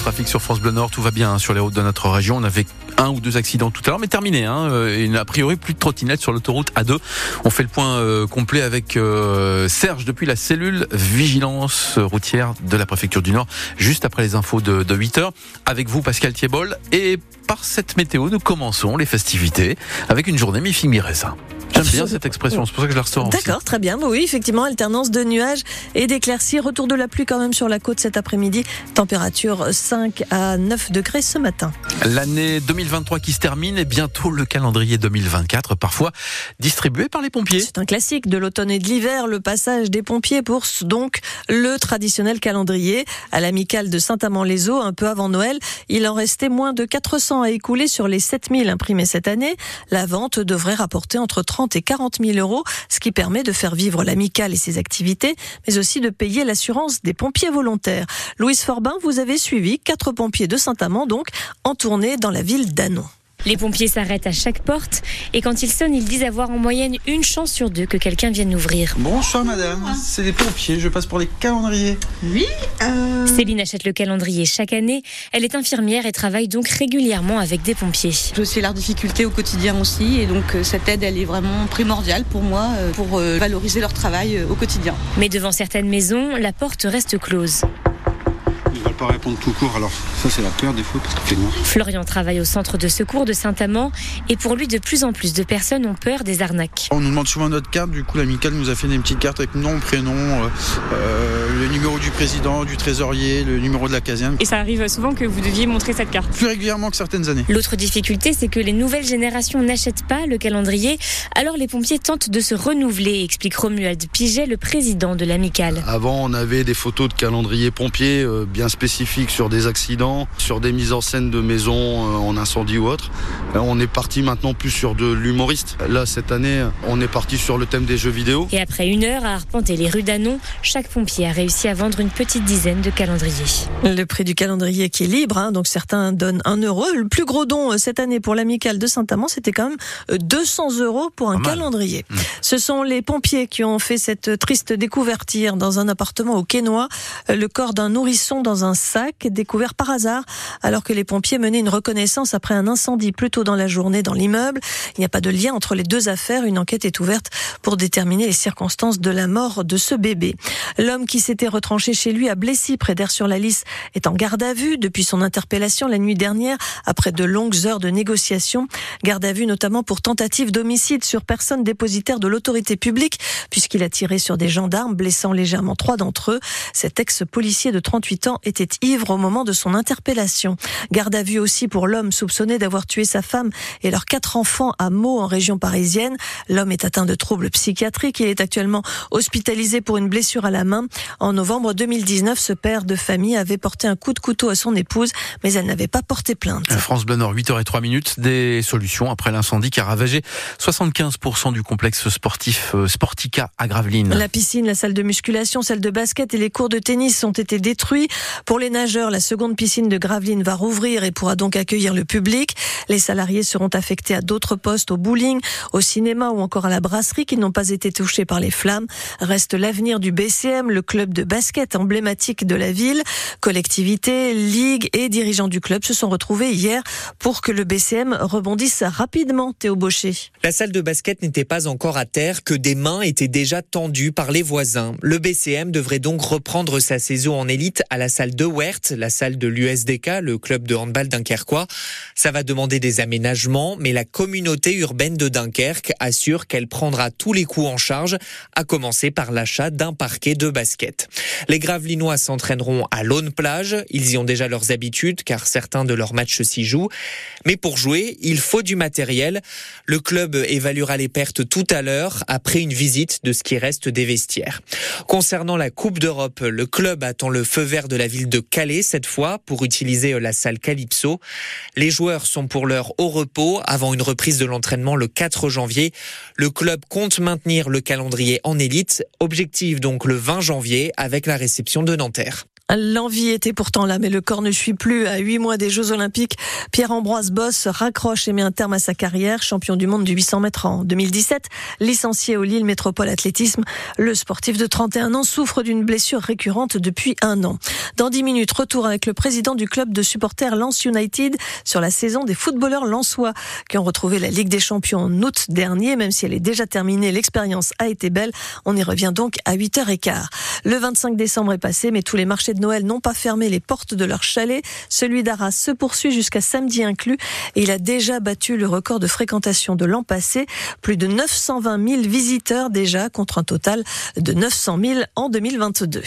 trafic sur France Bleu Nord. Tout va bien hein, sur les routes de notre région. On avait un ou deux accidents tout à l'heure, mais terminé. Hein, euh, a priori, plus de trottinettes sur l'autoroute A2. On fait le point euh, complet avec euh, Serge depuis la cellule vigilance routière de la préfecture du Nord, juste après les infos de, de 8 heures. Avec vous, Pascal Thiebol. Et par cette météo, nous commençons les festivités avec une journée mi-fig mi-raisin. J'aime bien cette expression, c'est pour ça que je la ressors. D'accord, très bien. Oui, effectivement, alternance de nuages et d'éclaircies. Retour de la pluie quand même sur la côte cet après-midi. Température 5 à 9 degrés ce matin. L'année 2023 qui se termine et bientôt le calendrier 2024, parfois distribué par les pompiers. C'est un classique de l'automne et de l'hiver, le passage des pompiers pour donc le traditionnel calendrier. À l'amicale de Saint-Amand-les-Eaux, un peu avant Noël, il en restait moins de 400 à écouler sur les 7000 imprimés cette année. La vente devrait rapporter entre 30 et 40 000 euros, ce qui permet de faire vivre l'amicale et ses activités, mais aussi de payer l'assurance des pompiers volontaires. Louise Forbin, vous avez suivi quatre pompiers de Saint-Amand, donc, en tournée dans la ville d'Anon. Les pompiers s'arrêtent à chaque porte et quand ils sonnent, ils disent avoir en moyenne une chance sur deux que quelqu'un vienne ouvrir. Bonsoir madame, c'est les pompiers, je passe pour les calendriers. Oui. Euh... Céline achète le calendrier chaque année. Elle est infirmière et travaille donc régulièrement avec des pompiers. Je sais leur difficulté au quotidien aussi et donc euh, cette aide, elle est vraiment primordiale pour moi euh, pour valoriser leur travail au quotidien. Mais devant certaines maisons, la porte reste close pas répondre tout court. Alors ça c'est la peur des fois parce qu'il fait noir. Florian travaille au centre de secours de Saint-Amand et pour lui de plus en plus de personnes ont peur des arnaques. On nous demande souvent notre carte, du coup l'amicale nous a fait des petites cartes avec nom, prénom, euh, euh, le numéro du président, du trésorier, le numéro de la caserne. Et ça arrive souvent que vous deviez montrer cette carte Plus régulièrement que certaines années. L'autre difficulté c'est que les nouvelles générations n'achètent pas le calendrier, alors les pompiers tentent de se renouveler, explique Romuald Piget, le président de l'amicale. Avant on avait des photos de calendrier pompiers euh, bien spécifiques sur des accidents, sur des mises en scène de maisons euh, en incendie ou autre. Euh, on est parti maintenant plus sur de l'humoriste. Là, cette année, on est parti sur le thème des jeux vidéo. Et après une heure à arpenter les rues d'Anon, chaque pompier a réussi à vendre une petite dizaine de calendriers. Le prix du calendrier qui est libre, hein, donc certains donnent un euro. Le plus gros don euh, cette année pour l'amicale de Saint-Amand, c'était quand même 200 euros pour un calendrier. Mmh. Ce sont les pompiers qui ont fait cette triste découverte hier dans un appartement au Quénois. Le corps d'un nourrisson dans un sac découvert par hasard alors que les pompiers menaient une reconnaissance après un incendie plus tôt dans la journée dans l'immeuble. Il n'y a pas de lien entre les deux affaires. Une enquête est ouverte pour déterminer les circonstances de la mort de ce bébé. L'homme qui s'était retranché chez lui à Blessy, près d'Air-sur-la-Lys, est en garde à vue depuis son interpellation la nuit dernière après de longues heures de négociations. Garde à vue notamment pour tentative d'homicide sur personne dépositaire de l'autorité publique puisqu'il a tiré sur des gendarmes blessant légèrement trois d'entre eux. Cet ex-policier de 38 ans était ivre au moment de son interpellation. Garde à vue aussi pour l'homme soupçonné d'avoir tué sa femme et leurs quatre enfants à Meaux en région parisienne. L'homme est atteint de troubles psychiatriques. Il est actuellement hospitalisé pour une blessure à la main. En novembre 2019, ce père de famille avait porté un coup de couteau à son épouse, mais elle n'avait pas porté plainte. France Bleu Nord, 8h03 minutes, des solutions après l'incendie qui a ravagé 75% du complexe sportif euh, Sportica à Gravelines. La piscine, la salle de musculation, celle de basket et les cours de tennis ont été détruits. Pour les nageurs, la seconde piscine de Gravelines va rouvrir et pourra donc accueillir le public. Les salariés seront affectés à d'autres postes au bowling, au cinéma ou encore à la brasserie qui n'ont pas été touchés par les flammes. Reste l'avenir du BCM, le club de basket emblématique de la ville. Collectivités, ligues et dirigeants du club se sont retrouvés hier pour que le BCM rebondisse rapidement, Théo Baucher. La salle de basket n'était pas encore à terre que des mains étaient déjà tendues par les voisins. Le BCM devrait donc reprendre sa saison en élite à la salle de Wert, la salle de l'USDK, le club de handball dunkerquois. Ça va demander des aménagements, mais la communauté urbaine de Dunkerque assure qu'elle prendra tous les coûts en charge, à commencer par l'achat d'un parquet de basket. Les Gravelinois s'entraîneront à Laune Plage. Ils y ont déjà leurs habitudes, car certains de leurs matchs s'y jouent. Mais pour jouer, il faut du matériel. Le club évaluera les pertes tout à l'heure, après une visite de ce qui reste des vestiaires. Concernant la Coupe d'Europe, le club attend le feu vert de la ville de Calais cette fois pour utiliser la salle Calypso. Les joueurs sont pour l'heure au repos avant une reprise de l'entraînement le 4 janvier. Le club compte maintenir le calendrier en élite. Objectif donc le 20 janvier avec la réception de Nanterre. L'envie était pourtant là, mais le corps ne suit plus. À huit mois des Jeux Olympiques, Pierre-Ambroise Boss raccroche et met un terme à sa carrière. Champion du monde du 800 mètres en 2017, licencié au Lille Métropole Athlétisme, le sportif de 31 ans souffre d'une blessure récurrente depuis un an. Dans dix minutes, retour avec le président du club de supporters Lens United sur la saison des footballeurs lensois qui ont retrouvé la Ligue des Champions en août dernier. Même si elle est déjà terminée, l'expérience a été belle. On y revient donc à 8h15. Le 25 décembre est passé, mais tous les marchés Noël n'ont pas fermé les portes de leur chalet. Celui d'Arras se poursuit jusqu'à samedi inclus et il a déjà battu le record de fréquentation de l'an passé. Plus de 920 000 visiteurs déjà contre un total de 900 000 en 2022.